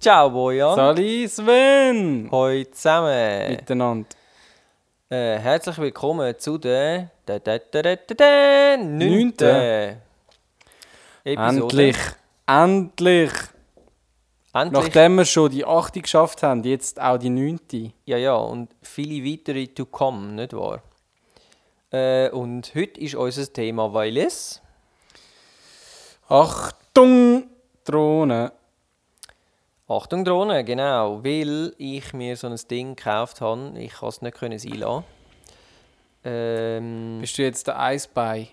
Ciao Bojan. Sali Sven! Hoi zusammen. Miteinander. Äh, herzlich willkommen zu der, der, der, der, der, der neunten Episode. Endlich! Endlich! Endlich. Nachdem wir schon die 8 geschafft haben, jetzt auch die 9. Ja, ja, und viele weitere to come, nicht wahr? Äh, und heute ist unser Thema, weil es... Achtung! Drohne. Achtung Drohne, genau, weil ich mir so ein Ding gekauft habe. Ich kann es nicht können sein lassen. Ähm, Bist du jetzt der Eisbei?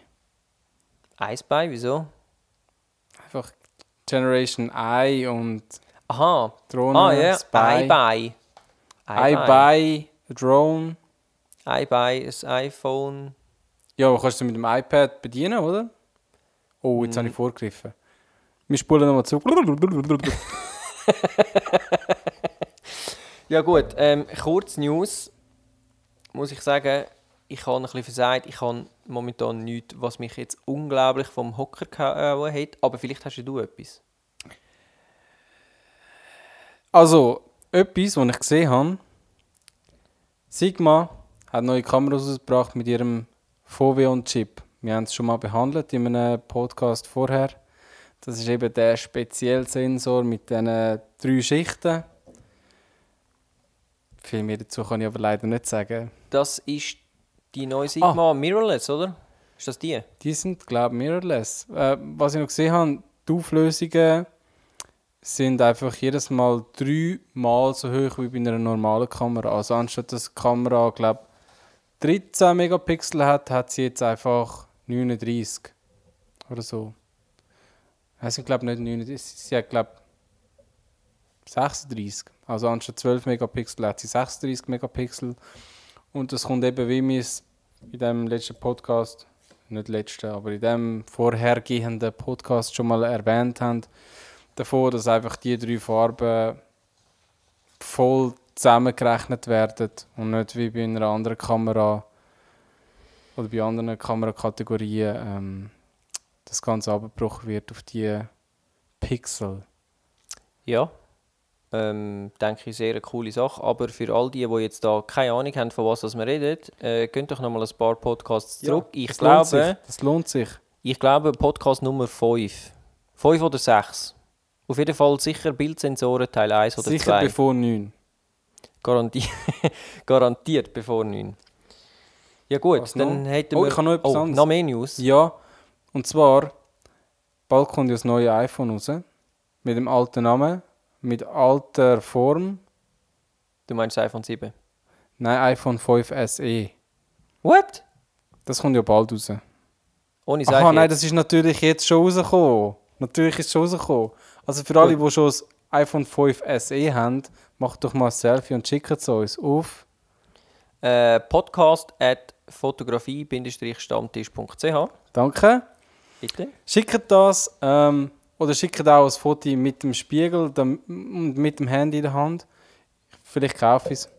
Eisbei, wieso? Einfach Generation I und Aha. Drohne, Ah ja, Spy. IBuy, a Drone. Eibei, ein iPhone. Ja, aber kannst du mit dem iPad bedienen, oder? Oh, jetzt Mm. habe ich vorgegriffen. Wir spulen nochmal zurück. Ja gut, ähm, kurz News. Muss ich sagen, ich habe ein bisschen versagt. Ich habe momentan nichts, was mich jetzt unglaublich vom Hocker gehauen hat. Aber vielleicht hast du etwas. Also, etwas, was ich gesehen habe. Sigma hat neue Kameras rausgebracht mit ihrem Foveon-Chip. Wir haben es schon mal behandelt in einem Podcast vorher. Das ist eben der spezielle Sensor mit diesen drei Schichten. Viel mehr dazu kann ich aber leider nicht sagen. Das ist die neue Sigma Mirrorless, oder? Ist das die? Die sind, glaube ich, mirrorless. Äh, was ich noch gesehen habe, die Auflösungen sind einfach jedes Mal dreimal so hoch wie bei einer normalen Kamera. Also anstatt dass die Kamera, glaube 13 Megapixel hat, hat sie jetzt einfach 39 oder so. Es sind, glaube nicht 39, sie hat, glaube 36. Also anstatt 12 Megapixel hat sie 36 Megapixel. Und das kommt eben, wie wir es in dem letzten Podcast, nicht letzten, aber in dem vorhergehenden Podcast schon mal erwähnt haben, davon, dass einfach die drei Farben voll zusammengerechnet werden und nicht wie bei einer anderen Kamera oder bei anderen Kamerakategorien ähm, das Ganze abgebrochen wird auf die Pixel. Ja. Ähm, denke ich, sehr eine coole Sache. Aber für all die, die jetzt da keine Ahnung haben, von was wir reden, äh, könnt doch nochmal ein paar Podcasts zurück. ich, das lohnt sich. glaube, Das lohnt sich. ich glaube, Podcast Nummer 5. 5 oder 6. Auf jeden Fall sicher Bildsensoren Teil 1 oder Sicher 2. bevor 9. Garanti garantiert bevor 9. Ja gut, Was dann noch? hätten Oh, wir... ich habe noch etwas oh, anderes. noch mehr News. Ja, und zwar, bald kommt ja das neue iPhone raus. Mit dem alten Namen, mit alter Form. Du meinst iPhone 7. Nein, iPhone 5 SE. What? Das kommt ja bald raus. Ohne Aha, Seife nein, jetzt. das ist natürlich jetzt schon rausgekommen. Natürlich ist es schon rausgekommen. Also für alle, die schon das iPhone 5 SE haben, macht doch mal ein Selfie und schickt es uns auf. Äh, podcast at fotografie-stammtisch.ch Danke. Bitte. Schickt das ähm, oder schickt auch ein Foto mit dem Spiegel und mit dem Handy in der Hand. Vielleicht kaufe ich es.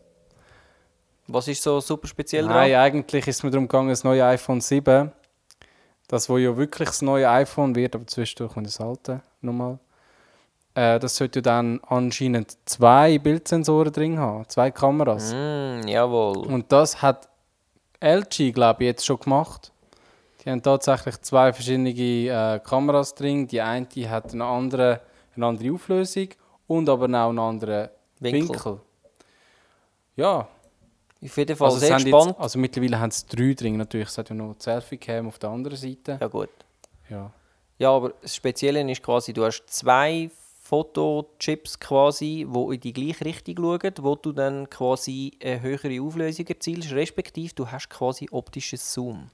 Was ist so super speziell Nein, dran? eigentlich ist es mir darum gegangen, das neue iPhone 7. Das, wo ja wirklich das neue iPhone wird, aber zwischendurch kommt das alte nochmal. Äh, das sollte dann anscheinend zwei Bildsensoren drin haben, zwei Kameras. Mm, jawohl. Und das hat LG, glaube ich, jetzt schon gemacht. Die haben tatsächlich zwei verschiedene äh, Kameras drin. Die eine die hat eine andere, eine andere Auflösung und aber auch einen anderen Winkel. Winkel. Ja, Auf jeden Fall also, sehr gespannt. Jetzt, also mittlerweile haben es drei drin. Natürlich, es hat ja noch die Selfie-Cam auf der anderen Seite. Ja gut. Ja. Ja, aber das Spezielle ist quasi, du hast zwei Fotochips quasi, wo in die gleiche Richtung schauen, wo du dann quasi eine höhere Auflösung erzielst, respektive du hast quasi optisches Zoom.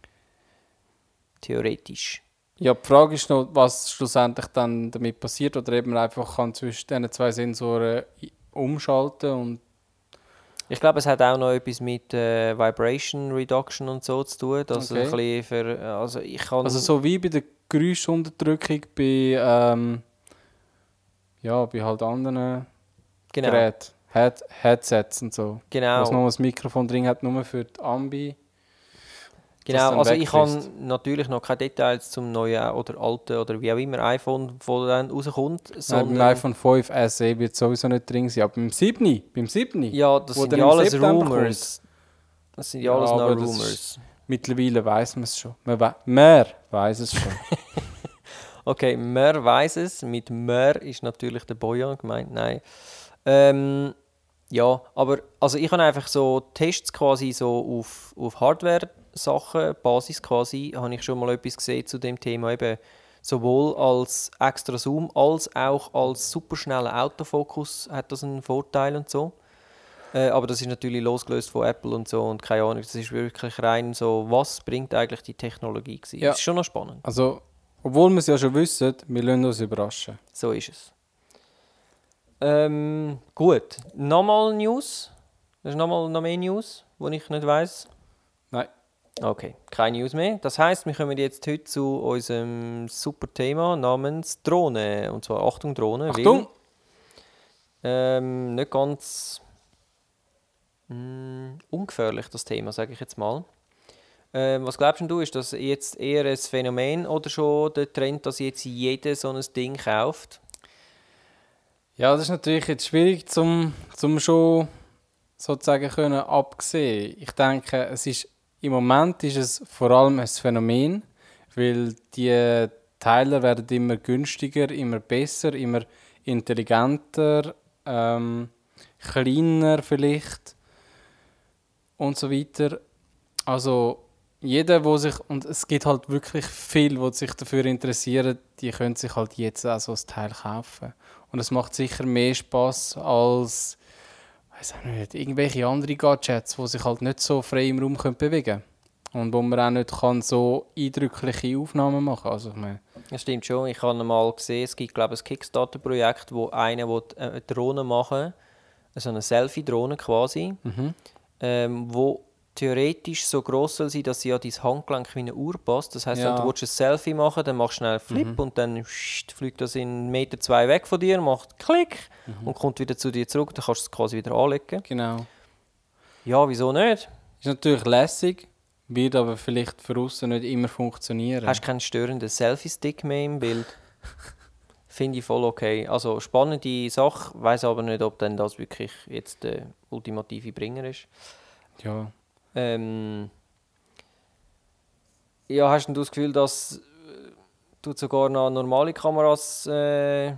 Theoretisch. ja, die Frage ist noch, was schlussendlich dann damit passiert oder eben einfach kann zwischen diesen zwei Sensoren umschalten und Ich glaube, es hat auch noch etwas mit äh, Vibration Reduction und so zu tun, dass Okay. ein bisschen für, also ich kann... Also so wie bei der Geräuschunterdrückung bei, ähm, ja, bei halt anderen genau, Geräten, Head Headsets und so. genau. Was noch das Mikrofon drin hat, nur für die Ambi. Genau, also ich habe natürlich noch keine Details zum neuen oder alten oder wie auch immer iPhone, wo dann rauskommt. Nein, beim iPhone 5 SE wird sowieso nicht drin sein, aber beim 7, beim 7 ja, das sind ja alles Rumors. Das sind ja, Ja, alles noch aber das Rumors. ist- mittlerweile weiß man es schon. Man, we man weiß es schon. Okay, mer weiß es. Mit mer ist natürlich der Bojan gemeint. Nein. Ähm, ja, aber also ich habe einfach so Tests quasi so auf, auf Hardware-Sachen, Basis quasi, habe ich schon mal etwas gesehen zu dem Thema. Eben sowohl als extra Zoom als auch als superschneller Autofokus hat das einen Vorteil und so. Äh, aber das ist natürlich losgelöst von Apple und so und keine Ahnung. Das ist wirklich rein so, was bringt eigentlich die Technologie? gewesen. Ja. Das ist schon noch spannend. Also, obwohl wir es ja schon wissen, wir lassen uns überraschen. So ist es. Ähm, gut. Nochmal News? Das ist nochmal noch mehr News, die ich nicht weiß. Nein. Okay, keine News mehr. Das heißt, wir kommen jetzt heute zu unserem super Thema namens Drohne. Und zwar Achtung Drohne. weil, Achtung! ähm, nicht ganz mm, ungefährlich, das Thema, sage ich jetzt mal. Ähm, was glaubst denn du, ist das jetzt eher ein Phänomen oder schon der Trend, dass jetzt jeder so ein Ding kauft? Ja, das ist natürlich jetzt schwierig zum, zum schon sozusagen können absehen. Ich denke, es ist im Moment ist es vor allem ein Phänomen, weil die Teile werden immer günstiger, immer besser, immer intelligenter, ähm, kleiner vielleicht und so weiter. Also jeder, wo sich und es gibt halt wirklich viel, wo sich dafür interessieren, die können sich halt jetzt auch so ein Teil kaufen. Und es macht sicher mehr Spaß als weiß auch nicht, irgendwelche andere Gadgets, die sich halt nicht so frei im Raum können bewegen und wo man auch nicht kann so eindrückliche Aufnahmen machen Also ich meine, Das stimmt schon. Ich habe mal gesehen, es gibt glaube ich ein Kickstarter-Projekt, wo einer will, äh, eine Drohne machen so eine Selfie-Drohne quasi, mhm. ähm, wo theoretisch so groß soll sein, dass sie an dein Handgelenk wie eine Uhr passt. Das heißt, wenn Ja. du willst ein Selfie machen dann machst du schnell einen Flip und dann fliegt das in einen Meter zwei weg von dir, macht Klick und kommt wieder zu dir zurück. Dann kannst du es quasi wieder anlegen. genau. Ja, wieso nicht? Ist natürlich lässig, wird aber vielleicht für außen nicht immer funktionieren. Hast keinen störenden Selfie-Stick mehr im Bild. Finde ich voll okay. Also spannende Sache, weiß aber nicht, ob denn das wirklich jetzt der ultimative Bringer ist. ja. Ähm, ja, hast du das Gefühl, dass äh, du sogar noch normale Kameras äh,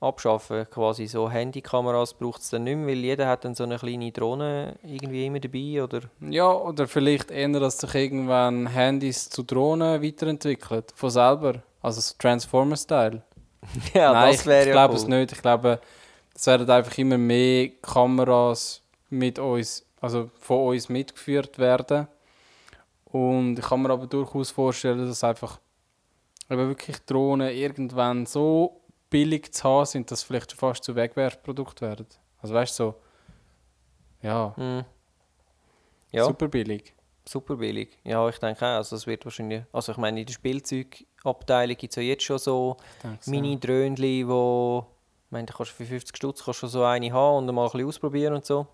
abschaffen? Quasi so Handykameras braucht es dann nicht mehr, weil jeder hat dann so eine kleine Drohne irgendwie immer dabei, oder? ja, oder vielleicht eher, dass sich irgendwann Handys zu Drohnen weiterentwickeln, von selber. Also so Transformer-Style. ja, Nein, das wäre ich, ja ich glaube cool. es nicht. Ich glaube, es werden einfach immer mehr Kameras mit uns, also von uns mitgeführt werden. Und ich kann mir aber durchaus vorstellen, dass einfach eben wirklich Drohnen irgendwann so billig zu haben sind, dass sie vielleicht schon fast zu Wegwerfprodukt werden. Also weißt du, so, ja, Mhm. Ja. super billig. Super billig. Ja, ich denke auch. Also es wird wahrscheinlich, also ich meine, in der Spielzeugabteilung gibt es ja jetzt schon so. Mini-Dröhnchen, wo, ich meine, da kannst du für 50 Stutz kannst du schon so eine haben und mal ein bisschen ausprobieren und so.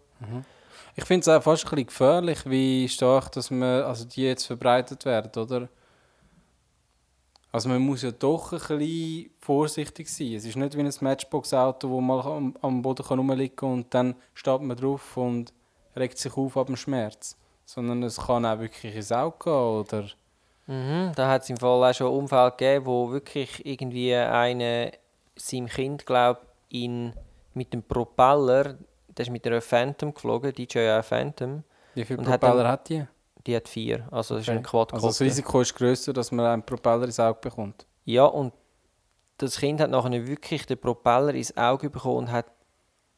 Ich finde es auch fast ein bisschen gefährlich, wie stark dass man, also die jetzt verbreitet werden, oder? Also man muss ja doch ein bisschen vorsichtig sein. Es ist nicht wie ein Matchbox-Auto, wo man am, am Boden kann rumliegen kann und dann steht man drauf und regt sich auf ab dem Schmerz. Sondern es kann auch wirklich ins Auge gehen, oder? Mhm. Da hat es im Fall auch schon Unfall gegeben, wo wirklich irgendwie eine seinem Kind, glaube in mit dem Propeller, der ist mit einer Phantom geflogen, DJI Phantom, Wie viele Und hat Propeller dann- hat die? die hat vier, also das ist Okay. ein Quad Also das Risiko ist grösser, dass man einen Propeller ins Auge bekommt. Ja, und das Kind hat nachher wirklich den Propeller ins Auge bekommen und hat,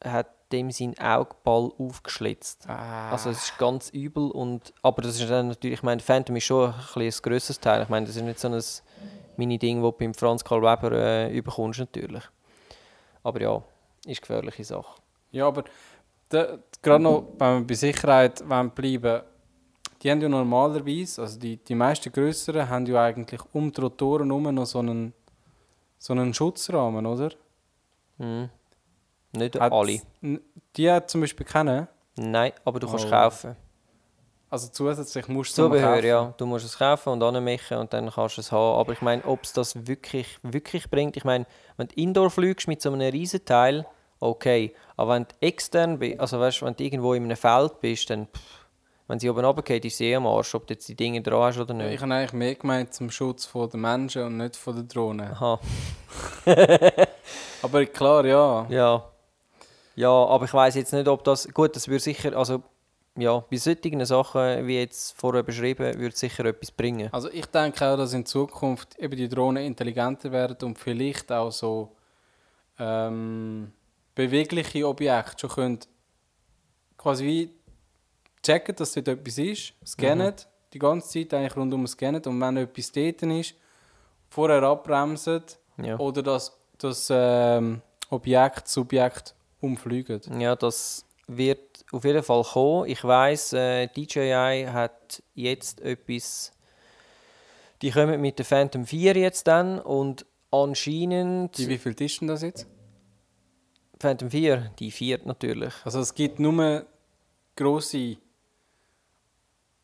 hat dem seinen Augball aufgeschlitzt. Ah. Also es ist ganz übel und aber das ist dann natürlich, ich meine, Phantom ist schon ein, ein grösseres Teil. Ich meine, das ist nicht so ein Mini-Ding, das du beim Franz Karl Weber äh, überkommst natürlich. Aber ja, ist eine gefährliche Sache. Ja, aber gerade noch, wenn wir bei Sicherheit wollen bleiben die haben ja normalerweise, also die, die meisten grösseren, haben ja eigentlich um die Rotoren herum noch so einen, so einen Schutzrahmen, oder? Mhm. Nicht Hat- alle. Die hat zum Beispiel keinen. Nein, aber du kannst Oh. kaufen. Also zusätzlich musst du es Zubehör, kaufen. ja. Du musst es kaufen und anmachen und dann kannst du es haben. Aber ich meine, ob es das wirklich, wirklich bringt, ich meine, wenn du Indoor fliegst mit so einem riesen Teil, okay. Aber wenn du extern bist, also weißt, wenn du irgendwo in einem Feld bist, dann, pff, wenn sie oben runtergeht, ist sie eh am Arsch, ob du jetzt die Dinge dran hast oder Ich nicht. habe eigentlich mehr gemeint zum Schutz der Menschen und nicht von den Drohnen. Aha, Aber klar, ja. ja. Ja, aber ich weiß jetzt nicht, ob das, gut, das würde sicher, also, ja, bei solchen Sachen, wie jetzt vorher beschrieben, würde sicher etwas bringen. Also ich denke auch, dass in Zukunft eben die Drohnen intelligenter werden und vielleicht auch so ähm, bewegliche Objekte schon können quasi wie checken, dass dort etwas ist, scannen, die ganze Zeit eigentlich rundum scannen und wenn etwas dort ist, vorher abbremsen Ja. oder das, das ähm, Objekt, Subjekt umfliegen. Ja, das wird auf jeden Fall kommen. Ich weiß, äh, DJI hat jetzt etwas. Die kommen mit der Phantom 4 jetzt dann und anscheinend. Die, wie viel ist denn das jetzt? Phantom 4, die viert natürlich. Also es gibt nur grosse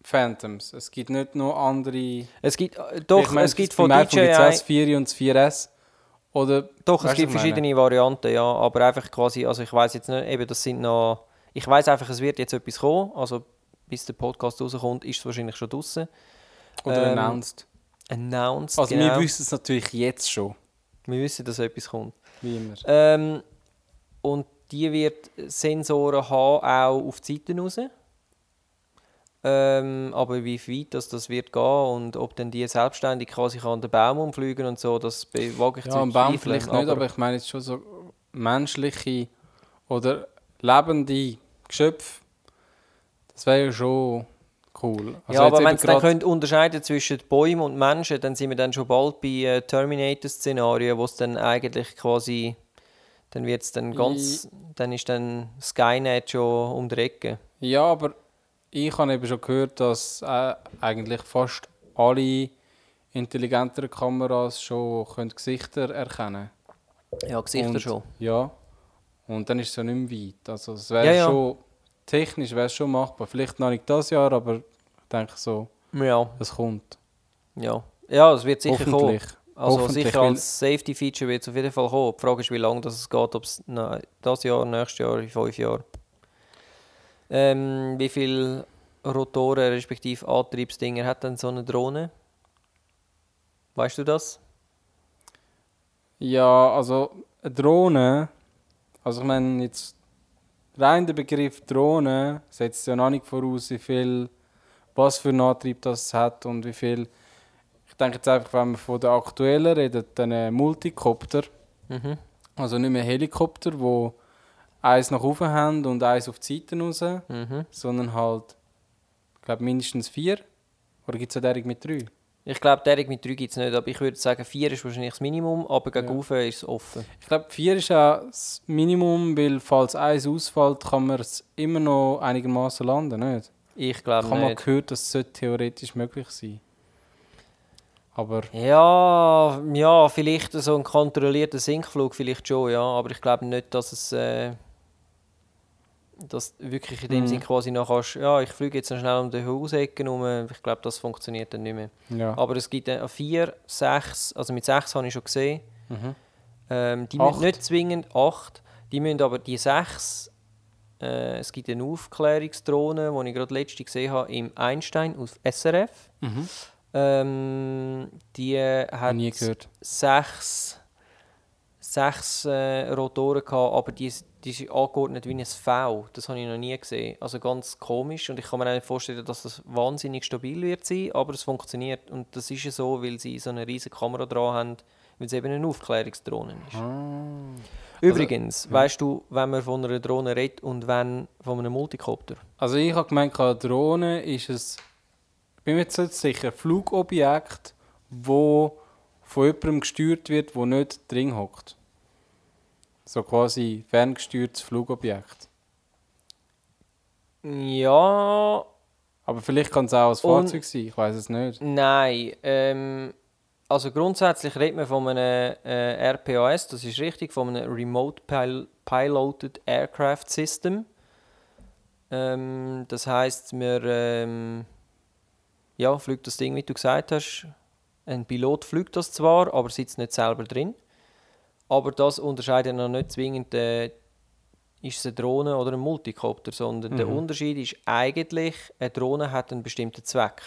Phantoms. Es gibt nicht noch andere. Es gibt äh, doch, Ich es gibt von DJI. das 4 und das 4S. Oder, Doch, es gibt ich meine? verschiedene Varianten, ja, aber einfach quasi, also ich weiß jetzt nicht, eben das sind noch, ich weiß einfach, es wird jetzt etwas kommen, also bis der Podcast rauskommt, ist es wahrscheinlich schon draußen. oder Ähm, announced. Announced, Also genau. wir wissen es natürlich jetzt schon. wir wissen, dass etwas kommt. Wie immer. Ähm, und die wird Sensoren haben, auch auf die Seiten raus. Ähm, aber wie weit das, das wird gehen und ob dann die selbstständig quasi kann den Baum umfliegen und so, das wage ich Ja, zu am Baum vielleicht nicht, aber ich meine jetzt schon so menschliche oder lebende Geschöpfe. Das wäre ja schon cool. Also ja, aber wenn Sie dann könnt unterscheiden zwischen Bäumen und Menschen, dann sind wir dann schon bald bei äh, Terminator-Szenarien, wo es dann eigentlich quasi, dann wird es dann ganz, dann ist dann Skynet schon um die Ecke. Ja, aber ich habe eben schon gehört, dass äh, eigentlich fast alle intelligenteren Kameras schon können Gesichter erkennen Ja, Gesichter Und- schon. Ja. Und dann ist es ja nicht mehr weit. Also es wäre Ja, ja. schon, technisch wäre es schon machbar. Vielleicht noch nicht das Jahr, aber ich denke so, Ja, es kommt. ja. Ja, es wird sicher kommen. Also sicher als Safety-Feature wird es auf jeden Fall kommen. Die Frage ist, wie lange das es geht, ob es das Jahr, nächstes Jahr, in fünf Jahren. Ähm, wie viele Rotoren respektive Antriebsdinger hat denn so eine Drohne? Weißt du das? Ja, also eine Drohne, also ich meine jetzt rein der Begriff Drohne setzt ja noch nicht voraus, wie viel, was für einen Antrieb das hat und wie viel. Ich denke jetzt einfach, wenn wir von der aktuellen reden, dann Multicopter, Mhm. also nicht mehr Helikopter, wo eins nach oben haben und eins auf die Seiten raus, Mhm. sondern halt, ich glaube mindestens vier. Oder gibt es eine Derek mit drei? Ich glaube, Derek mit 3 gibt es nicht, aber ich würde sagen, 4 ist wahrscheinlich das Minimum, aber gegen Ja. ist es offen. Ich glaube, vier ist auch das Minimum, weil falls eins ausfällt, kann man es immer noch einigermaßen landen, nicht? Ich glaube Ich habe mal nicht. gehört, das sollte theoretisch möglich sein. Aber Ja, ja, vielleicht so ein kontrollierter Sinkflug, vielleicht schon, ja, aber ich glaube nicht, dass es äh, dass wirklich in dem Mhm. Sinn quasi noch kannst, ja, ich fliege jetzt noch schnell um die Hausecken herum, ich glaube, das funktioniert dann nicht mehr. ja. Aber es gibt äh, vier, sechs, also mit sechs habe ich schon gesehen, Mhm. ähm, die Acht. müssen nicht zwingend acht, die müssen aber die sechs, äh, es gibt eine Aufklärungsdrohne, die ich gerade letzte gesehen habe, im Einstein auf SRF. Mhm. Ähm, die hat nie gehört. sechs, sechs äh, Rotoren gehabt, aber die, die ist angeordnet wie ein V. Das habe ich noch nie gesehen. Also ganz komisch und ich kann mir auch nicht vorstellen, dass das wahnsinnig stabil wird sein, aber es funktioniert und das ist ja so, weil sie so eine riesige Kamera dran haben, weil es eben eine Aufklärungsdrohne ist. Ah. Übrigens, weißt du, wenn man von einer Drohne redet und wenn von einem Multicopter? Also ich habe gemeint, eine Drohne ist es, ich bin mir jetzt nicht sicher, ein Flugobjekt, wo von jemandem gesteuert wird, der nicht drin hockt. So quasi ferngesteuertes Flugobjekt. Ja, Aber vielleicht kann es auch ein Fahrzeug sein, ich weiß es nicht. Nein, ähm, also grundsätzlich redet man von einem äh, RPAS, das ist richtig, von einem Remote Pil Piloted Aircraft System. Ähm, das heißt, wir ähm, ja, fliegt das Ding, wie du gesagt hast. Ein Pilot fliegt das zwar, aber sitzt nicht selber drin. Aber das unterscheidet noch nicht zwingend, äh, ist es eine Drohne oder ein Multicopter, sondern der Unterschied ist eigentlich, eine Drohne hat einen bestimmten Zweck.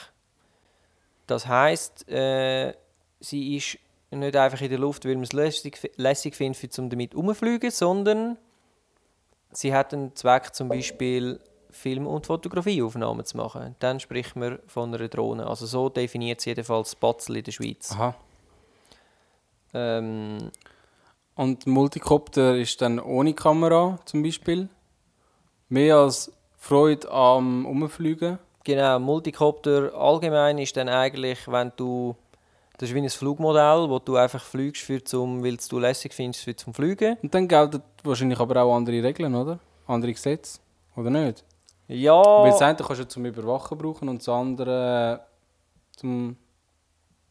Das heißt, äh, sie ist nicht einfach in der Luft, weil man es lässig, lässig findet, um damit herumzufliegen, sondern sie hat einen Zweck, zum Beispiel Film- und Fotografieaufnahmen zu machen. Dann spricht man von einer Drohne. Also so definiert es jedenfalls Batzel in der Schweiz. Aha. Ähm, Und Multicopter ist dann ohne Kamera zum Beispiel. Mehr als Freude am Umfliegen. genau, Multicopter allgemein ist dann eigentlich, wenn du das ist wie ein Flugmodell, wo du einfach fliegst, für zum, weil du lässig findest für zum Fliegen. Und dann gelten wahrscheinlich aber auch andere Regeln, oder? Andere Gesetze. Oder nicht? Ja, Weil das eine kannst du zum Überwachen brauchen und das andere zum.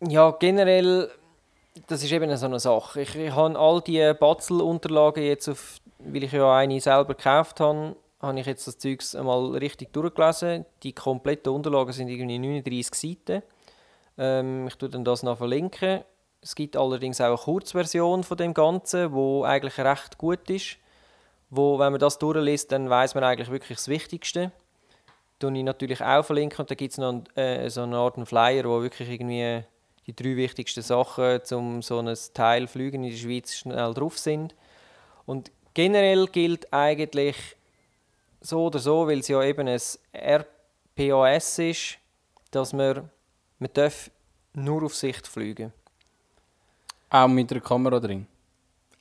Ja, generell, das ist eben so eine Sache. Ich, ich habe all die Batzel-Unterlagen jetzt, auf, weil ich ja eine selber gekauft habe, habe ich jetzt das Zeugs einmal richtig durchgelesen. Die kompletten Unterlagen sind irgendwie 39 Seiten. Ähm, ich tue dann das noch verlinken. Es gibt allerdings auch eine Kurzversion von dem Ganzen, wo eigentlich recht gut ist. Wo, wenn man das durchliest, dann weiß man eigentlich wirklich das Wichtigste. Tue ich natürlich auch verlinken und da gibt es noch ein- äh, so eine Art einen Flyer, wo wirklich irgendwie die drei wichtigsten Sachen zum so ein Teil fliegen in der Schweiz schnell drauf sind. Und generell gilt eigentlich so oder so, weil es ja eben ein RPAS ist, dass man, man darf nur auf Sicht fliegen. Auch mit einer Kamera drin.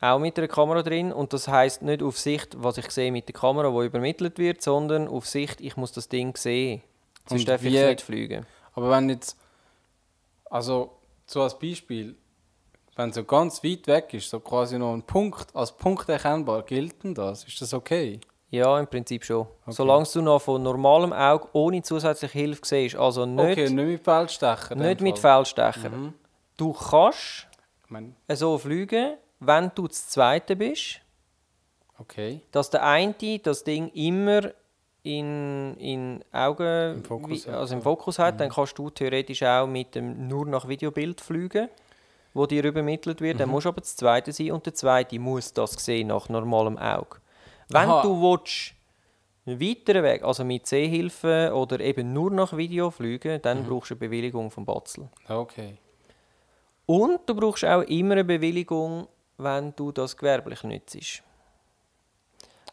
Auch mit einer Kamera drin und das heißt nicht auf Sicht, was ich sehe mit der Kamera, wo übermittelt wird, sondern auf Sicht, ich muss das Ding sehen. Sonst darf ich nicht fliegen. Aber wenn jetzt. Also, so als Beispiel, wenn so ganz weit weg ist, so quasi noch ein Punkt, als Punkt erkennbar, gilt denn das? Ist das okay? Ja, im Prinzip schon. Solange du noch von normalem Auge ohne zusätzliche Hilfe siehst, also nicht, okay, nicht mit Feldstecher. nicht mit. Feldstecher. Mhm. Du kannst Ich meine, so fliegen, wenn du das Zweite bist, okay. dass der eine das Ding immer in, in Augen, Im Fokus also im. Fokus hat, dann kannst du theoretisch auch mit dem nur nach Videobild fliegen, wo dir übermittelt wird. Dann musst du aber das Zweite sein und der Zweite muss das sehen nach normalem Auge. Wenn Aha. du willst, einen weiteren Weg, also mit Sehhilfe oder eben nur nach Video fliegen, dann brauchst du eine Bewilligung vom Batzel. Okay. Und du brauchst auch immer eine Bewilligung, wenn du das gewerblich nützt.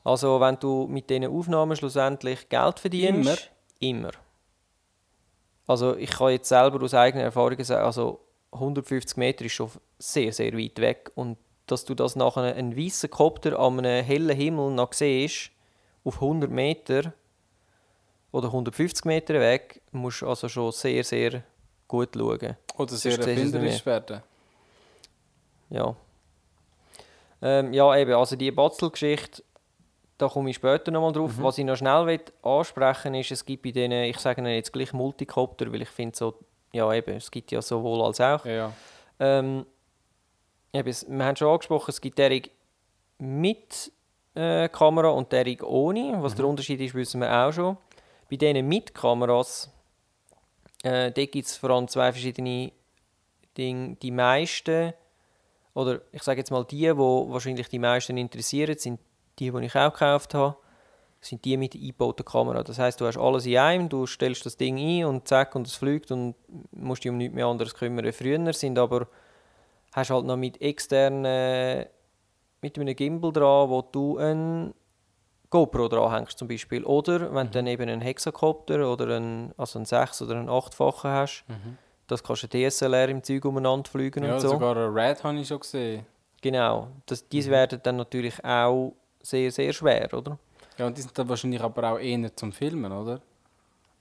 Also wenn du mit diesen Aufnahmen schlussendlich Geld verdienst. Immer? Also ich kann jetzt selber aus eigener Erfahrung sagen, also 150 Meter ist schon sehr, sehr weit weg. Und dass du das nach einem, weißen Kopter an einem hellen Himmel noch siehst, auf 100 Meter oder 150 Meter weg, musst du also schon sehr, sehr gut schauen. Oder sehr erfinderisch werden. Ja. Ähm, ja, eben, also die Batzel-Geschichte, da komme ich später nochmal drauf. Was ich noch schnell will ansprechen ist, es gibt bei denen, ich sage ihnen jetzt gleich Multicopter, weil ich finde so, ja eben, es gibt ja sowohl als auch. Ja, ja. Ähm, eben, es- wir haben schon angesprochen, es gibt derig mit äh, Kamera und derig ohne. Was der Unterschied ist, wissen wir auch schon. Bei denen mit Kameras, äh, da gibt es vor allem zwei verschiedene Dinge. Die meisten, oder ich sage jetzt mal die, wo wahrscheinlich die meisten interessieren, sind die, die ich auch gekauft habe, sind die mit eingebauter Kamera. Das heißt, du hast alles in einem, du stellst das Ding ein und zack und es fliegt und musst dich um nichts mehr anderes kümmern. Früher sind aber hast halt noch mit externen mit einem Gimbal dran, wo du ein GoPro dran hängst zum Beispiel. Oder wenn du dann eben einen Hexakopter oder einen, also einen 6 oder einen 8-fachen hast, das kannst du DSLR im Zeug umeinander fliegen ja und so. sogar ein Red habe ich schon gesehen. Genau. Das, diese werden dann natürlich auch sehr, sehr schwer, oder? Ja, und die sind dann wahrscheinlich aber auch eher zum Filmen, oder?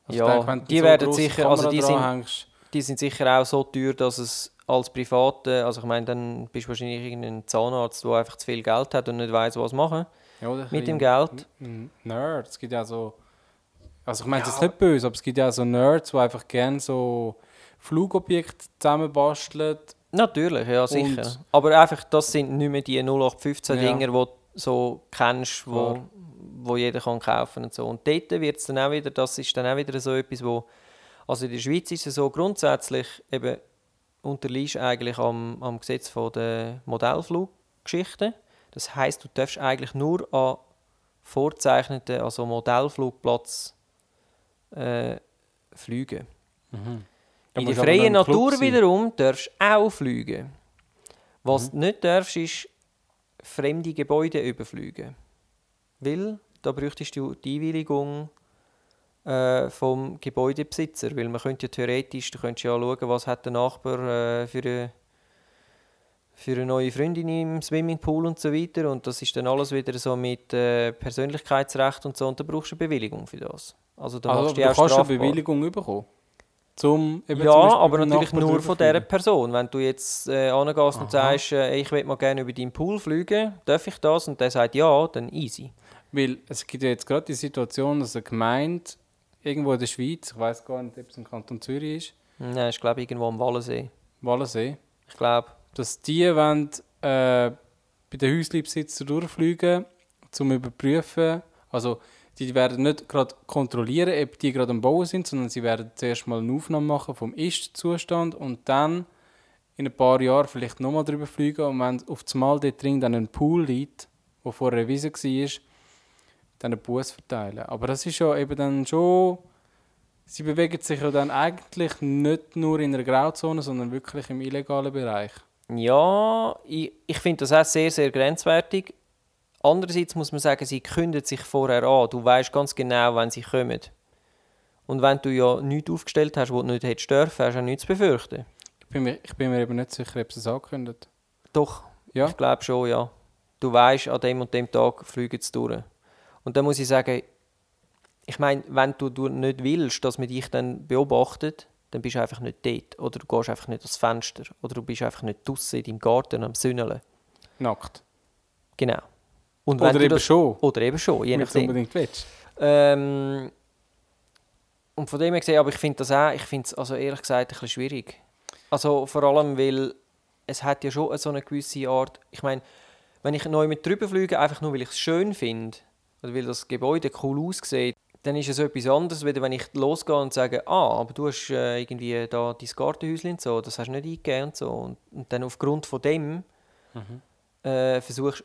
Also Ja, du die so werden sicher- also Kamera die sind- Die sind sicher auch so teuer, dass es als Private, also ich meine, dann bist du wahrscheinlich irgendein Zahnarzt, der einfach zu viel Geld hat und nicht weiß, was machen ja, oder mit dem Geld. Nerds. Es gibt ja so. Also ich meine es ist nicht böse, aber es gibt ja so Nerds, die einfach gerne so Flugobjekte zusammenbasteln. Natürlich, ja, sicher. Und- Aber einfach, das sind nicht mehr die 0815 Ja. Dinger, die du so kennst, wo, wo jeder kann kaufen und so. Und dort wird's dann auch wieder, das ist dann auch wieder so etwas, wo, also in der Schweiz ist es so grundsätzlich eben unterliegst eigentlich am, am Gesetz von der Modellfluggeschichte. Das heißt, du darfst eigentlich nur an vorzeichneten, also Modellflugplatz äh, fliegen. Da In der freien Natur sein. wiederum darfst du auch fliegen. Was du nicht darfst, ist fremde Gebäude überfliegen. Weil da bräuchtest du die Einwilligung äh, vom Gebäudebesitzer. Weil man könnte ja theoretisch, du könntest ja schauen, was hat der Nachbar äh, für, eine, für eine neue Freundin im Swimmingpool und so weiter. Und das ist dann alles wieder so mit äh, Persönlichkeitsrecht und so. Und da brauchst du eine Bewilligung für das. Also da Also, machst du du auch kannst eine strafbar. Bewilligung bekommen. Zum, eben Ja, zum aber natürlich nur von dieser Person. Wenn du jetzt äh, angehst und sagst, äh, ich will mal gerne über deinen Pool fliegen, darf ich das? Und der sagt ja, dann easy. Weil es gibt ja jetzt gerade die Situation, dass eine Gemeinde irgendwo in der Schweiz, ich weiß gar nicht, ob es im Kanton Zürich ist, Nein, ich glaube irgendwo am Wallensee. Wallensee, Ich glaube, dass die wollen, äh, bei den Häuslebesitzern durchfliegen, um zu überprüfen, also die werden nicht gerade kontrollieren, ob die gerade am Bauen sind, sondern sie werden zuerst mal eine Aufnahme machen vom Ist-Zustand und dann in ein paar Jahren vielleicht nochmal drüber fliegen und wenn auf das Mal dort drin dann ein Pool liegt, wo vorher erwiesen war, dann einen Bus verteilen. Aber das ist ja eben dann schon... Sie bewegen sich ja dann eigentlich nicht nur in einer Grauzone, sondern wirklich im illegalen Bereich. ja, ich, ich finde das auch sehr, sehr grenzwertig. Andererseits muss man sagen, sie kündigen sich vorher an. Du weißt ganz genau, wann sie kommen. Und wenn du ja nichts aufgestellt hast, was du nicht hättest dürfen, hast du auch nichts zu befürchten. Ich bin mir, ich bin mir eben nicht sicher, ob sie es angekündigt Doch, Ja? Ich glaube schon, ja. Du weißt, an dem und dem Tag fliegen sie durch. Und dann muss ich sagen, ich meine, wenn du, du nicht willst, dass man dich dann beobachtet, dann bist du einfach nicht dort. Oder du gehst einfach nicht ans Fenster. Oder du bist einfach nicht draußen in deinem Garten am Sünneln. Nackt. Genau. Und Oder eben das, schon, Oder eben schon, je nachdem. unbedingt willst. Ähm, und von dem her gesehen, aber ich finde das auch, ich finde es also ehrlich gesagt ein bisschen schwierig. Also vor allem, weil es hat ja schon so eine gewisse Art, ich meine, wenn ich neu mit drüber fliege, einfach nur weil ich es schön finde, oder weil das Gebäude cool aussieht, dann ist es etwas anderes, als wenn ich losgehe und sage, ah, aber du hast äh, irgendwie da dein Gartenhäuschen und so, das hast du nicht eingegeben und so. Und, und dann aufgrund von dem äh, versuchst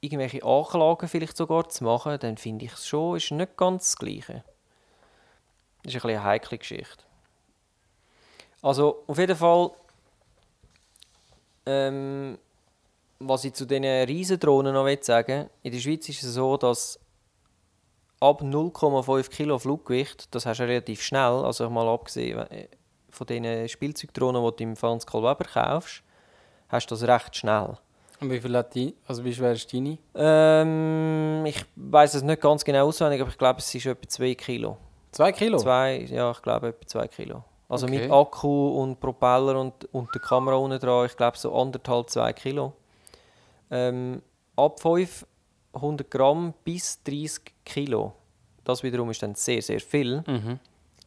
irgendwelche Anklagen vielleicht sogar zu machen, dann finde ich es schon, ist nicht ganz das Gleiche. Das ist ein eine heikle Geschichte. Also, auf jeden Fall, ähm, was ich zu diesen Riesendrohnen noch will sagen in der Schweiz ist es so, dass ab 0,5 Kilo Fluggewicht, das hast du relativ schnell, also mal abgesehen äh, von diesen Spielzeugdrohnen, die du im Franz Karl Weber kaufst, hast du das recht schnell. Und wie viel hat die, also wie schwer ist deine? Ähm, ich weiß es nicht ganz genau auswendig, aber ich glaube, es ist etwa 2 Kilo. Zwei Kilo? Zwei, ja, ich glaube etwa 2 Kilo. Also Okay. mit Akku und Propeller und, und der Kamera unten dran, ich glaube so anderthalb, 2 Kilo. Ähm, ab 500 Gramm bis 30 Kilo. Das wiederum ist dann sehr, sehr viel. Mhm.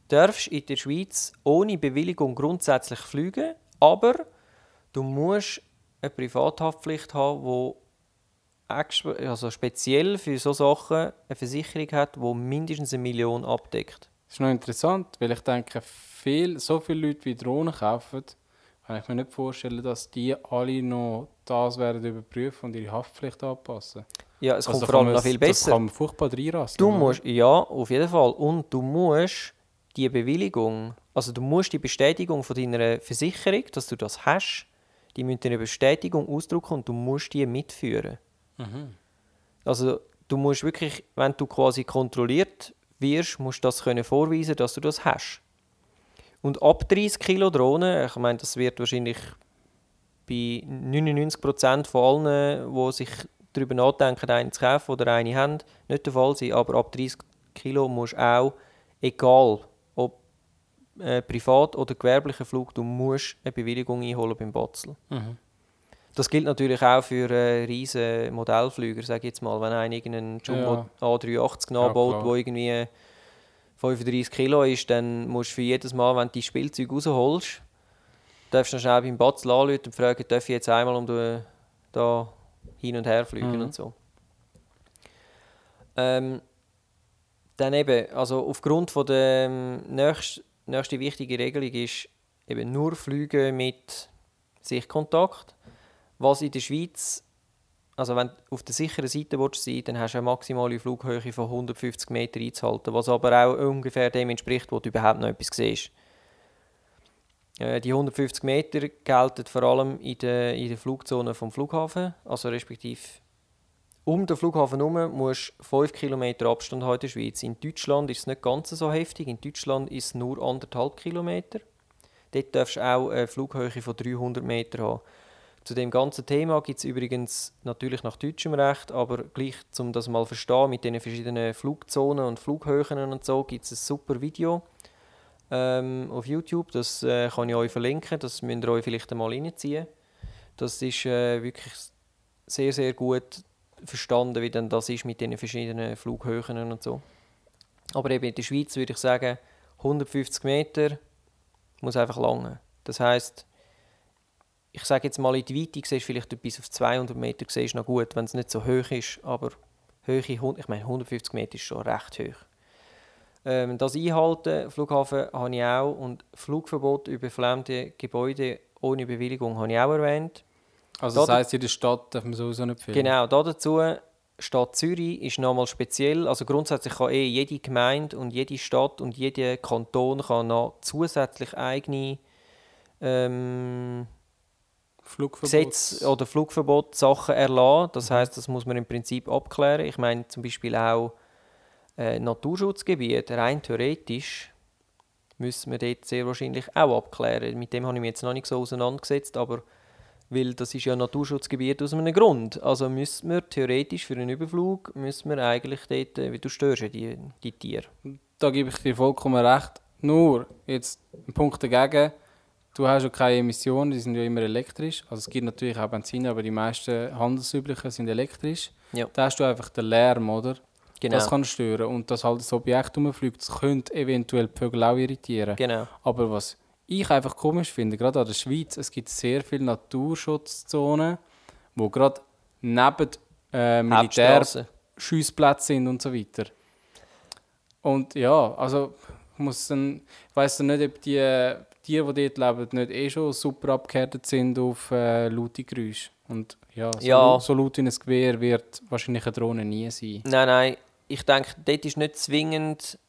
darfst in der Schweiz ohne Bewilligung grundsätzlich fliegen, aber du musst eine Privathaftpflicht haben, die exp- also speziell für so Sachen eine Versicherung hat, die mindestens eine Million abdeckt. Das ist noch interessant, weil ich denke, viel, so viele Leute wie Drohnen kaufen, kann ich mir nicht vorstellen, dass die alle noch das werden überprüfen und ihre Haftpflicht anpassen. Ja, es Also kommt vor allem noch viel Das besser. kann man furchtbar reinrasten. Du musst, ja, auf jeden Fall. Und du musst die Bewilligung, also du musst die Bestätigung von deiner Versicherung, dass du das hast, die müssen eine Bestätigung ausdrucken und du musst die mitführen. Mhm. Also du musst wirklich, wenn du quasi kontrolliert wirst, musst du das können vorweisen, dass du das hast. Und ab 30 Kilo Drohnen, ich meine, das wird wahrscheinlich bei 99% von allen, die sich darüber nachdenken, eine zu kaufen oder eine haben, nicht der Fall sein. Aber ab 30 Kilo musst du auch, egal äh, privat oder gewerblicher Flug, du musst eine Bewilligung einholen beim Batzel. Mhm. Das gilt natürlich auch für äh, riesen Modellflüger, sage jetzt mal. Wenn einer irgendeinen Jumbo A380 nachbaut, klar. der irgendwie 35 Kilo ist, dann musst du für jedes Mal, wenn du die Spielzeug rausholst, darfst du noch schnell beim Batzel anrufen und fragen, darf ich jetzt einmal um die, da hin und her fliegen Mhm. und so. Ähm, dann eben, also aufgrund von der ähm, nächst, nächste wichtige Regelung ist eben nur Flüge mit Sichtkontakt. Was in der Schweiz, also wenn du auf der sicheren Seite willst sein dann hast du eine maximale Flughöhe von 150 Meter einzuhalten, was aber auch ungefähr dem entspricht, wo du überhaupt noch etwas siehst. Äh, die 150 Meter gelten vor allem in der, in der Flugzone vom Flughafen, also respektive um den Flughafen herum musst du 5 Kilometer Abstand haben in der Schweiz. In Deutschland ist es nicht ganz so heftig. In Deutschland ist es nur 1,5 Kilometer. Dort darfst du auch eine Flughöhe von 300 Meter haben. Zu dem ganzen Thema gibt es übrigens natürlich nach deutschem Recht, aber gleich, um das mal zu verstehen, mit den verschiedenen Flugzonen und Flughöhen und so, gibt es ein super Video ähm, auf YouTube. Das äh, kann ich euch verlinken, das müsst ihr euch vielleicht einmal reinziehen. Das ist äh, wirklich sehr, sehr gut verstanden, wie denn das ist mit den verschiedenen Flughöhen und so. Aber eben in der Schweiz würde ich sagen, 150 Meter muss einfach lange. Das heißt, ich sage jetzt mal in die Weite siehst vielleicht bis auf 200 Meter siehst noch gut, wenn es nicht so hoch ist, aber Höhe, ich meine 150 Meter ist schon recht hoch. Ähm, das Einhalten, Flughafen habe ich auch und Flugverbot über fremde Gebäude ohne Bewilligung habe ich auch erwähnt. Also das heisst, der Stadt darf man sowieso nicht filmen? Genau, dazu Stadt Zürich ist nochmal speziell. Also grundsätzlich kann eh jede Gemeinde und jede Stadt und jeder Kanton kann noch zusätzlich eigene ähm, Gesetze oder Flugverbot Sachen erlassen. Das mhm. heißt, das muss man im Prinzip abklären. Ich meine zum Beispiel auch äh, Naturschutzgebiete, rein theoretisch müssen wir dort sehr wahrscheinlich auch abklären. Mit dem habe ich mich jetzt noch nicht so auseinandergesetzt, aber weil das ist ja ein Naturschutzgebiet aus einem Grund. Also müssen wir theoretisch für einen Überflug müssen wir eigentlich dort, äh, wie du störst die, die Tiere. Da gebe ich dir vollkommen recht. Nur, jetzt ein Punkt dagegen, du hast ja keine Emissionen, die sind ja immer elektrisch. Also es gibt natürlich auch Benzin, aber die meisten handelsüblichen sind elektrisch. Ja. Da hast du einfach den Lärm, oder? Genau. Das kann stören. Und dass halt das Objekt rumfliegt, das könnte eventuell die Vögel auch irritieren. Genau. Aber was ich einfach komisch finde, gerade an der Schweiz, es gibt sehr viele Naturschutzzonen, wo gerade neben äh, Militärschussplätzen sind und so weiter. Und ja, also muss dann, ich weiß nicht, ob die Tiere, die dort leben, nicht eh schon super abgehärtet sind auf äh, laute Geräusche. Und ja so, ja, so laut wie ein Gewehr wird wahrscheinlich eine Drohne nie sein. Nein, nein, ich denke, dort ist nicht zwingend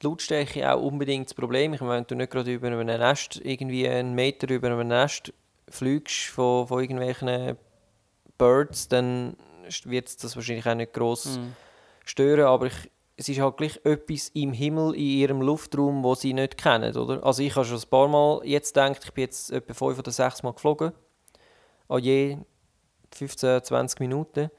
die Lautstärke auch unbedingt das Problem. Ich meine, wenn du nicht gerade über einem Nest, irgendwie einen Meter über einem Nest fliegst von, von irgendwelchen Birds, dann wird das wahrscheinlich auch nicht gross mm. stören. Aber ich, es ist halt gleich etwas im Himmel, in ihrem Luftraum, wo sie nicht kennen, oder? Also ich habe schon ein paar Mal jetzt gedacht, ich bin jetzt etwa fünf oder sechs Mal geflogen. An je 15, 20 Minuten.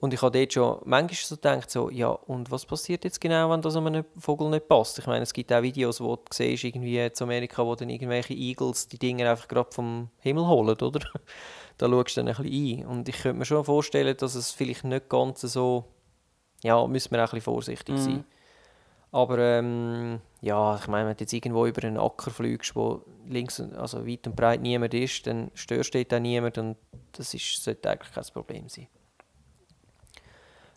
Und ich habe dort schon manchmal so gedacht, so, ja, und was passiert jetzt genau, wenn das einem Vogel nicht passt? Ich meine, es gibt auch Videos, wo du siehst, irgendwie in Amerika, wo dann irgendwelche Eagles die Dinge einfach gerade vom Himmel holen, oder? da schaust du dann ein bisschen ein. Und ich könnte mir schon vorstellen, dass es vielleicht nicht ganz so, ja, müssen wir auch ein bisschen vorsichtig mhm. sein. Aber ähm, ja, ich meine, wenn du jetzt irgendwo über einen Acker fliegst, wo links, also weit und breit niemand ist, dann störst du da niemand und das ist, sollte eigentlich kein Problem sein.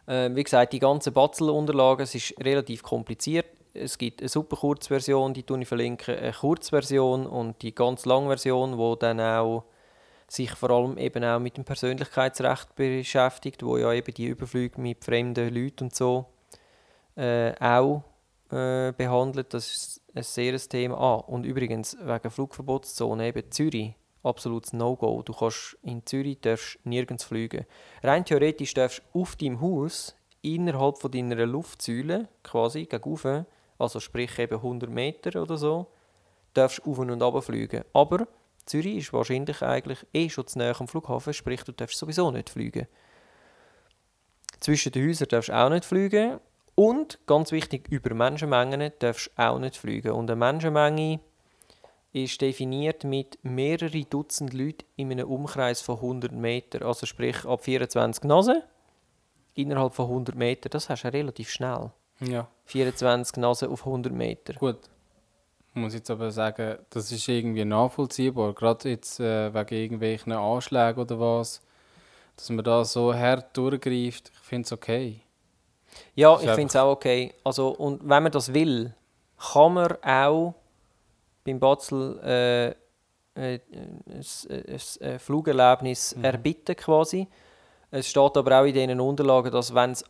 Äh, wie gesagt, die ganzen Batzel-Unterlagen, es ist relativ kompliziert. Es gibt eine super Kurzversion, die ich verlinke, eine Kurzversion und die ganz lange Version, wo dann auch sich vor allem eben auch mit dem Persönlichkeitsrecht beschäftigt, wo ja eben die Überflüge mit fremden Leuten und so äh, auch äh, behandelt. Das ist ein sehr Thema. Ah, und übrigens, wegen Flugverbotszone, eben Zürich, absolutes No-Go. Du kannst in Zürich darfst nirgends fliegen. Rein theoretisch darfst du auf deinem Haus innerhalb von deiner Luftsäule quasi gegenüber, also sprich eben 100 Meter oder so, darfst auf und ab fliegen. Aber Zürich ist wahrscheinlich eigentlich eh schon zu nahe am Flughafen, sprich du darfst sowieso nicht fliegen. Zwischen den Häusern darfst du auch nicht fliegen und ganz wichtig über Menschenmengen darfst du auch nicht fliegen. Und eine Menschenmenge ist definiert mit mehreren Dutzend Leuten in einem Umkreis von 100 Metern. Also sprich ab 24 Nasen innerhalb von 100 Metern. Das hast du relativ schnell. Ja. 24 Nasen auf 100 Meter. Gut. Ich muss jetzt aber sagen, das ist irgendwie nachvollziehbar. Gerade jetzt äh, wegen irgendwelchen Anschlägen oder was. Dass man da so hart durchgreift, ich finde es okay. Ja, ich finde es auch okay. Also, und wenn man das will, kann man auch beim Batzel äh, äh, ein, ein, ein Flugerlebnis Mhm. erbitten quasi. Es steht aber auch in diesen Unterlagen, dass wenn es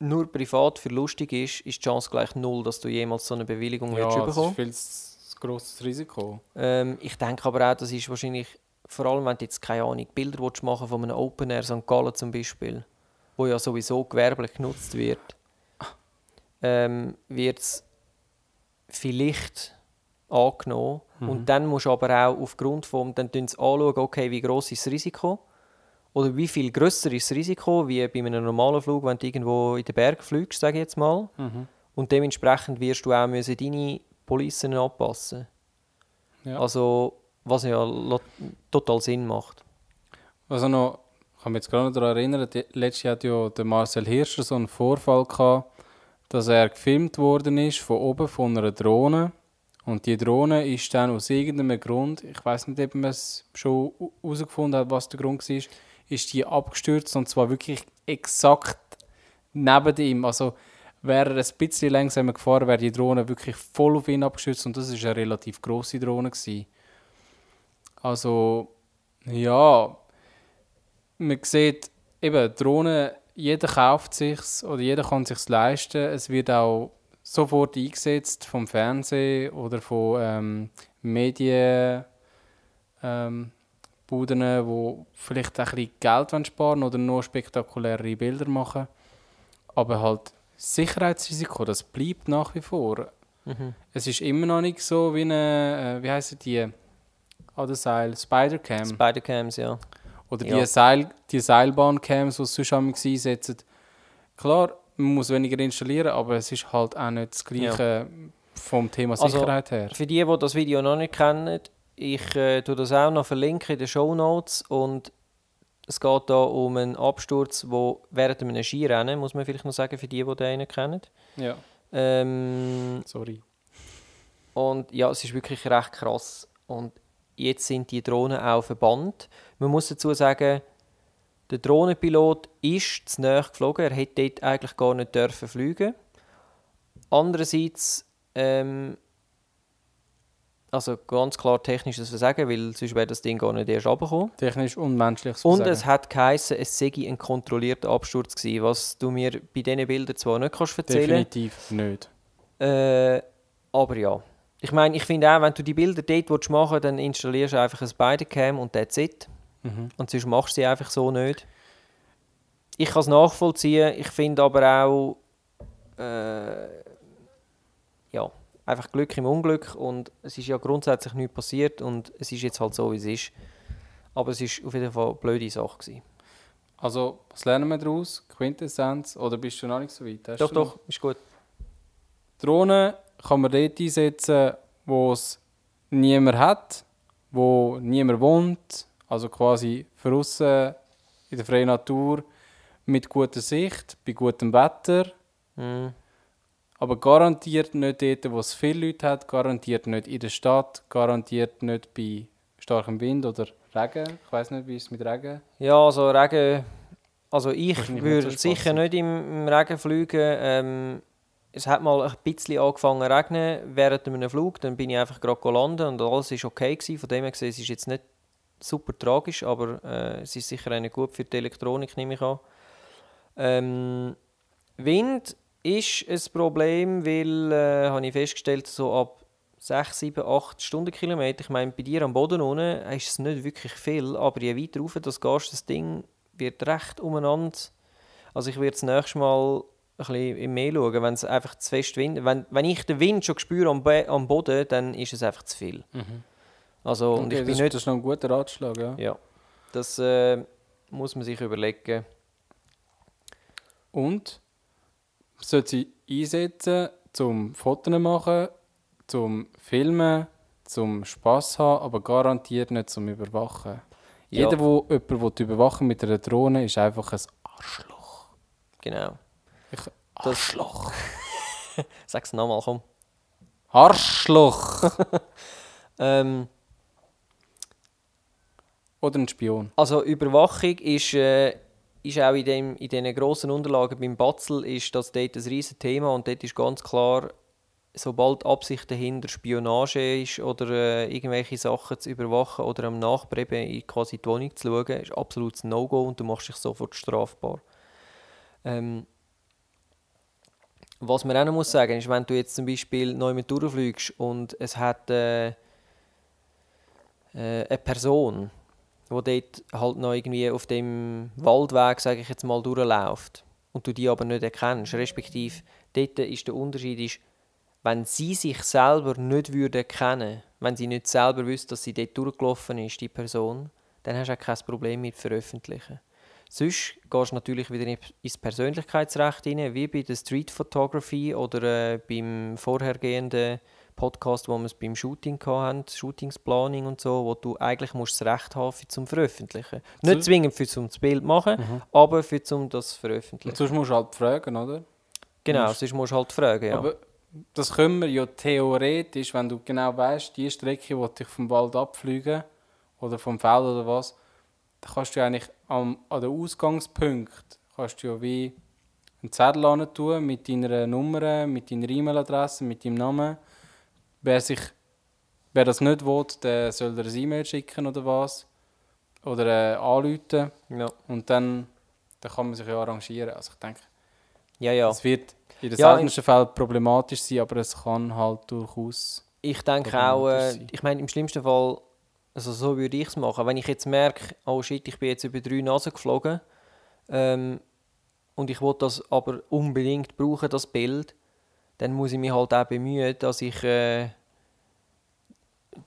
nur privat für lustig ist, ist die Chance gleich null, dass du jemals so eine Bewilligung Ja, wirst das bekommen. ist viel zu grosses Risiko. Ähm, ich denke aber auch, das ist wahrscheinlich, vor allem wenn du jetzt, keine Ahnung, Bilder willst machen von einem Open Air St. Gallen zum Beispiel, wo ja sowieso gewerblich genutzt wird, ähm, wird es vielleicht angenommen. Und dann musst du aber auch aufgrund vom, dann anschauen, okay, wie gross ist das Risiko oder wie viel grösser ist das Risiko, wie bei einem normalen Flug, wenn du irgendwo in den Berg fliegst, sage ich jetzt mal. Und dementsprechend wirst du auch müssen deine Policen anpassen Ja. also, was ja total Sinn macht. Also noch, ich kann mich jetzt gerade noch daran erinnern, letztes Jahr hat ja der Marcel Hirscher so einen Vorfall gehabt, dass er gefilmt worden ist von oben von einer Drohne. Und die Drohne ist dann aus irgendeinem Grund, ich weiß nicht, ob man es schon herausgefunden hat, was der Grund war, ist die abgestürzt und zwar wirklich exakt neben ihm. Also wäre er ein bisschen langsamer gefahren, wäre die Drohne wirklich voll auf ihn abgestürzt und das ist eine relativ große Drohne gewesen. Also ja, man sieht eben Drohnen, jeder kauft sich's oder jeder kann sich's leisten. Es wird auch sofort eingesetzt vom Fernsehen oder von ähm, Medien, ähm, wo vielleicht ein bisschen Geld sparen oder nur spektakulärere Bilder machen. Aber halt Sicherheitsrisiko, das bleibt nach wie vor. Es ist immer noch nicht so wie eine, äh, wie heißen die, an der Seil, Spider-Cam. Spider-Cams, ja. Oder Ja. die, Seil, die Seilbahncams, die es sonst einsetzen. Klar, man muss weniger installieren, aber es ist halt auch nicht das Gleiche vom Thema Also, Sicherheit her. Für die, die das Video noch nicht kennen, ich äh, tue das auch noch verlinken in den Show Notes und es geht da um einen Absturz, wo während einem Skirennen, muss man vielleicht noch sagen, für die, die den nicht kennen. Ja, Ähm, sorry. Und ja, es ist wirklich recht krass. Und jetzt sind die Drohnen auch verbannt. Man muss dazu sagen, der Drohnenpilot ist zu nahe geflogen. Er hätte dort eigentlich gar nicht dürfen fliegen. Andererseits, ähm, also ganz klar technisches Versagen, weil sonst wäre das Ding gar nicht erst runtergekommen. Technisch unmenschliches Und Versagen. es hat geheißen, es sei ein kontrollierter Absturz gewesen, was du mir bei diesen Bildern zwar nicht kannst erzählen Definitiv nicht. äh, aber ja. Ich meine, ich finde auch, wenn du die Bilder dort machen willst, dann installierst du einfach ein Spider-Cam und that's it. Mhm. Und sonst machst du sie einfach so nicht. Ich kann es nachvollziehen. Ich finde aber auch, äh, ja, einfach Glück im Unglück. Und es ist ja grundsätzlich nichts passiert und es ist jetzt halt so, wie es ist. Aber es ist auf jeden Fall eine blöde Sache. Gewesen. Also, was lernen wir daraus? Quintessenz? Oder bist du noch nicht so weit? Hast Doch, doch, ist gut. Drohnen kann man dort einsetzen, wo es niemand hat, wo niemand wohnt, also quasi draussen in der freien Natur mit guter Sicht, bei gutem Wetter, Mm. aber garantiert nicht dort, wo es viele Leute hat, garantiert nicht in der Stadt, garantiert nicht bei starkem Wind oder Regen. Ich weiß nicht, wie es mit Regen? Ja, also Regen. Also ich würde so sicher nicht im, im Regen fliegen. Ähm, es hat mal ein bisschen angefangen zu regnen während einem Flug. Dann bin ich einfach gerade landen und alles war okay. Gewesen. Von dem her gesehen, es ist jetzt nicht super tragisch, aber äh, es ist sicher nicht gut für die Elektronik, nehme ich an. Ähm, Wind ist ein Problem, weil, äh, habe ich festgestellt, so ab 6, 7, 8 Stundenkilometer, ich meine, bei dir am Boden unten ist es nicht wirklich viel, aber je weiter rauf du gehst, das Ding wird recht umeinander. Also ich werde das nächste Mal ein bisschen im Meer schauen, wenn es einfach zu fest Wind... Wenn, wenn ich den Wind schon spüre am, Be am Boden, dann ist es einfach zu viel. Also, und Okay, ich bin das, nicht... das ist noch ein guter Ratschlag, ja. Ja, das äh, muss man sich überlegen. Und man sollte sie einsetzen, zum Fotos machen, zum Filmen, zum Spass haben, aber garantiert nicht zum Überwachen. Ja. Jeder, der jemanden überwachen mit einer Drohne, ist einfach ein Arschloch. Genau. Ich, Arschloch. Sag's nochmal, komm. Arschloch! Ähm, Oder ein Spion. Also Überwachung ist äh, ist auch in, dem, in diesen grossen Unterlagen beim Batzel ist das dort ein riesiges Thema und dort ist ganz klar, sobald Absicht dahinter Spionage ist oder äh, irgendwelche Sachen zu überwachen oder am Nachbar quasi die Wohnung zu schauen, ist absolutes No-Go und du machst dich sofort strafbar. Ähm, was man auch noch muss sagen ist, wenn du jetzt zum Beispiel neu mit durchfliegst und es hat äh, äh, eine Person, die dort halt noch irgendwie auf dem Waldweg, sage ich jetzt mal, durchläuft und du die aber nicht erkennst, respektive dort ist der Unterschied, ist, wenn sie sich selber nicht würde kennen, wenn sie nicht selber wüsste, dass sie dort durchgelaufen ist, die Person, dann hast du auch kein Problem mit veröffentlichen. Sonst gehst du natürlich wieder ins Persönlichkeitsrecht rein, wie bei der Street Photography oder äh, beim vorhergehenden Podcast, wo wir es beim Shooting hatten, Shootingsplanung und so, wo du eigentlich musst das Recht haben für zum Veröffentlichen. Nicht so. zwingend für zum das Bild machen, mhm. aber für zum das Veröffentlichen. Und sonst musst du halt fragen, oder? Genau, musst... sonst musst du halt fragen, ja. Aber das können wir ja theoretisch, wenn du genau weißt, die Strecke, die ich vom Wald abfliegen oder vom Feld oder was, dann kannst du eigentlich am, an den Ausgangspunkt kannst du ja wie einen Zettel tun mit deiner Nummer, mit deiner E-Mail-Adresse, mit deinem Namen. Wer, sich, wer das nicht will, der soll dir ein E-Mail schicken oder was. Oder äh, anrufen. Ja. Und dann, dann kann man sich ja arrangieren. Also ich denke, ja, ja. es wird in den ja, seltensten Fällen problematisch sein, aber es kann halt durchaus. Ich denke auch, äh, ich meine, im schlimmsten Fall, also so würde ich es machen. Wenn ich jetzt merke, oh shit, ich bin jetzt über drei Nasen geflogen ähm, und ich will das aber unbedingt brauchen, das Bild, dann muss ich mich halt auch bemühen, dass ich äh,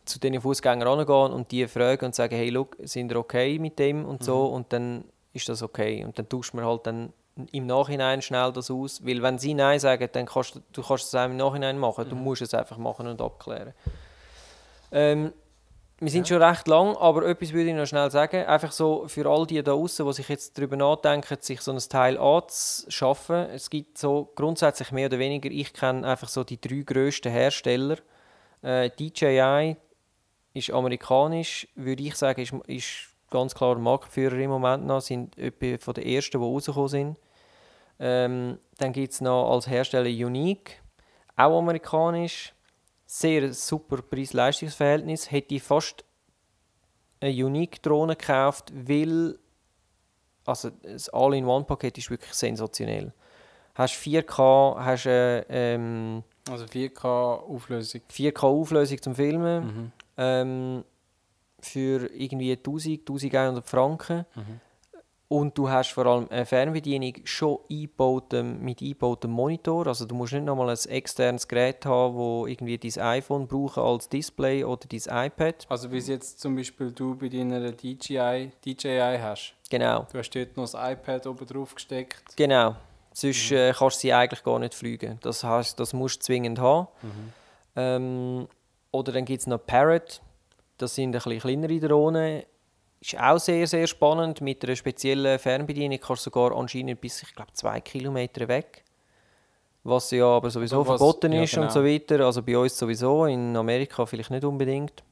zu den Fußgängern angehe und die fragen und sagen, hey, look, sind ihr okay mit dem und so mhm. und dann ist das okay und dann tauscht man halt dann im Nachhinein schnell das aus, weil wenn sie Nein sagen, dann kannst du, du kannst es auch im Nachhinein machen, du mhm. musst es einfach machen und abklären. Ähm, wir sind ja. schon recht lang, aber etwas würde ich noch schnell sagen, einfach so für all die da draußen, die sich jetzt darüber nachdenken, sich so ein Teil anzuschaffen. Es gibt so grundsätzlich mehr oder weniger, ich kenne einfach so die drei grössten Hersteller. Äh, DJI ist amerikanisch, würde ich sagen, ist, ist ganz klar Marktführer im Moment noch, sind etwa von den ersten, die rausgekommen sind. Ähm, dann gibt es noch als Hersteller Unique, auch amerikanisch. Sehr super Preis-Leistungs-Verhältnis. Hätte ich fast eine Unique-Drohne gekauft, weil also das All-in-One-Paket ist wirklich sensationell. Hast 4K, hast eine, ähm, also 4K Auflösung. 4K Auflösung zum Filmen. Mhm. Ähm, für irgendwie 1000, 1100 Franken. Mhm. Und du hast vor allem eine Fernbedienung schon eingebautem, mit eingebautem Monitor. Also du musst nicht nochmal ein externes Gerät haben, wo irgendwie dein iPhone brauchen als Display oder dein iPad. Also wie es jetzt zum Beispiel du bei deiner DJI, DJI hast. Genau. Du hast dort noch das iPad oben drauf gesteckt. Genau. Sonst mhm. äh, kannst du sie eigentlich gar nicht fliegen. Das heißt, das musst du zwingend haben. Mhm. Ähm, oder dann gibt es noch Parrot. Das sind ein bisschen kleinere Drohnen ist auch sehr, sehr spannend. Mit einer speziellen Fernbedienung kannst du sogar anscheinend bis, ich glaube, zwei Kilometer weg. Was ja aber sowieso was, verboten ist ja, genau. und so weiter. Also bei uns sowieso, in Amerika vielleicht nicht unbedingt.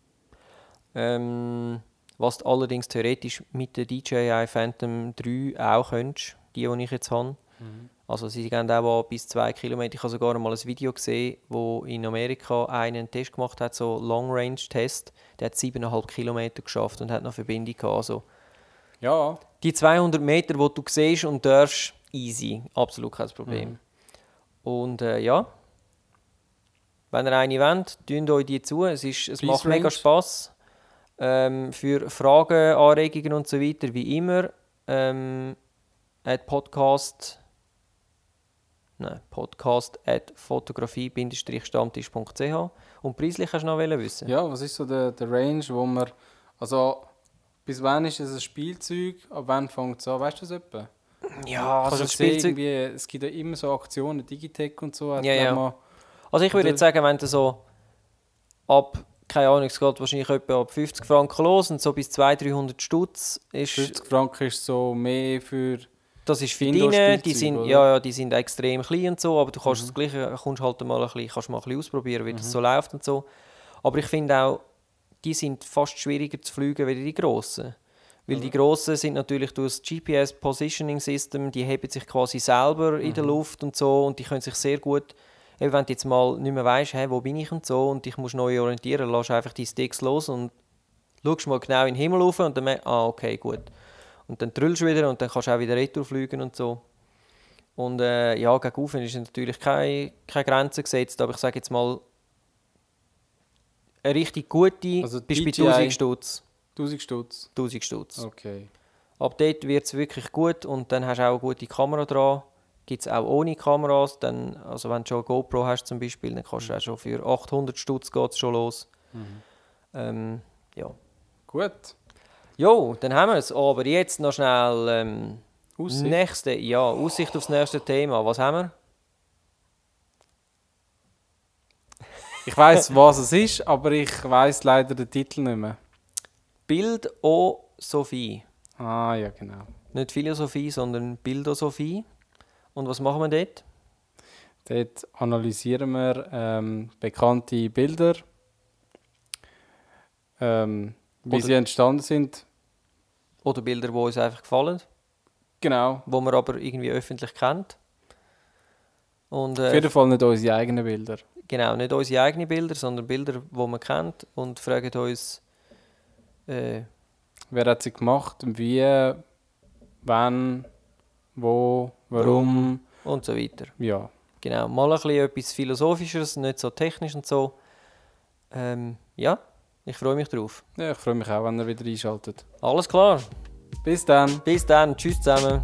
Ähm, was du allerdings theoretisch mit der DJI Phantom 3 auch könntest, die, die ich jetzt habe. Mhm. Also sie gehen auch bis zwei Kilometer. Ich habe sogar mal ein Video gesehen, wo in Amerika einen Test gemacht hat, so Long Range Test. Der hat siebeneinhalb Kilometer geschafft und hat noch Verbindung gehabt. Also, ja. Die 200 Meter, die du siehst und darfst, easy, absolut kein Problem. Mhm. Und äh, ja, wenn ihr eine wollt, tun euch die zu. Es, ist, es macht mega Spass. Ähm, für Fragen, Anregungen und so weiter, wie immer, ähm, Podcast Nein, podcast at fotografie-stammtisch.ch Und preislich hast du noch wissen? Ja, was ist so der, der Range, wo man, also bis wann ist es ein Spielzeug, ab wann fängt es an, weißt du das etwa? Ja, also das Spielzeug... es gibt ja immer so Aktionen, Digitech und so. Ja, ja. also ich würde jetzt sagen, wenn du so ab, keine Ahnung, es geht wahrscheinlich etwa ab 50 Franken los und so bis 200, 300 Stutz ist... 50 Franken ist so mehr für das ist für deine, die sind, ja, ja, die sind extrem klein und so, aber du kannst mhm. das Gleiche, kommst halt mal ein bisschen, kannst mal ein bisschen ausprobieren, wie mhm. das so läuft und so. Aber ich finde auch, die sind fast schwieriger zu fliegen wie die grossen. Weil die grossen sind natürlich durch das GPS Positioning System, die heben sich quasi selber in der Luft und so und die können sich sehr gut, eben wenn du jetzt mal nicht mehr weißt, hey, wo bin ich und so und dich musst neu orientieren, lass einfach die Sticks los und schaust mal genau in den Himmel rauf und dann merkst ah, okay, gut. Und dann trüllst du wieder und dann kannst du auch wieder retour fliegen und so. Und äh, ja, gegen Ufen ist natürlich keine, keine Grenze gesetzt, aber ich sage jetzt mal, eine richtig gute Also bist du bei DJI 1000 Stutz. 1000 Stutz. 1000 Stutz. Okay. Ab dort wird es wirklich gut und dann hast du auch eine gute Kamera dran. Gibt es auch ohne Kameras. Dann, also wenn du schon eine GoPro hast zum Beispiel, dann kannst du auch schon für 800 Stutz geht's schon los. Ähm, ja. Gut. Jo, dann haben wir es. Aber jetzt noch schnell ähm, Aussicht. nächste, ja, Aussicht aufs nächste Thema. Was haben wir? Ich weiß, was es ist, aber ich weiß leider den Titel nicht mehr. Bildosophie. Ah, ja, genau. Nicht Philosophie, sondern Bildosophie. Und was machen wir dort? Dort analysieren wir ähm, bekannte Bilder, ähm, wie sie entstanden sind. Oder Bilder, die uns einfach gefallen, Genau. die man aber irgendwie öffentlich kennt. Und, Auf äh, jeden Fall nicht unsere eigenen Bilder. genau, nicht unsere eigenen Bilder, sondern Bilder, die man kennt und fragen uns, äh, Wer hat sie gemacht? Wie? Wann? Wo? Warum? und so weiter. Ja. Genau, mal ein bisschen etwas Philosophisches, nicht so technisch und so. Ähm, ja, ich freue mich drauf. ja. Ich freue mich auch, wenn ihr wieder einschaltet. Alles klar, Bis dann. bis dann, tschüss zusammen.